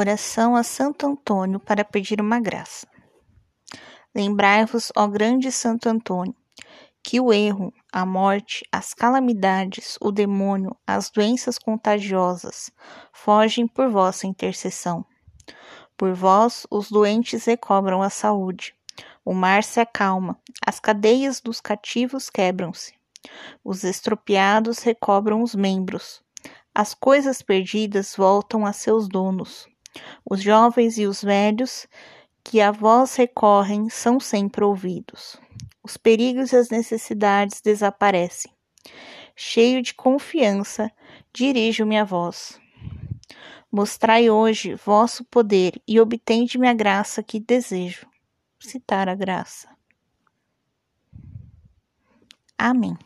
Oração a Santo Antônio para pedir uma graça. Lembrai-vos, ó grande Santo Antônio, que o erro, a morte, as calamidades, o demônio, as doenças contagiosas fogem por vossa intercessão. Por vós, os doentes recobram a saúde, o mar se acalma, as cadeias dos cativos quebram-se, os estropiados recobram os membros, as coisas perdidas voltam a seus donos os jovens e os velhos que a vós recorrem são sempre ouvidos. Os perigos e as necessidades desaparecem. Cheio de confiança, dirijo-me a vós. Mostrai hoje vosso poder e obtende-me a graça que desejo. Citar a graça. Amém.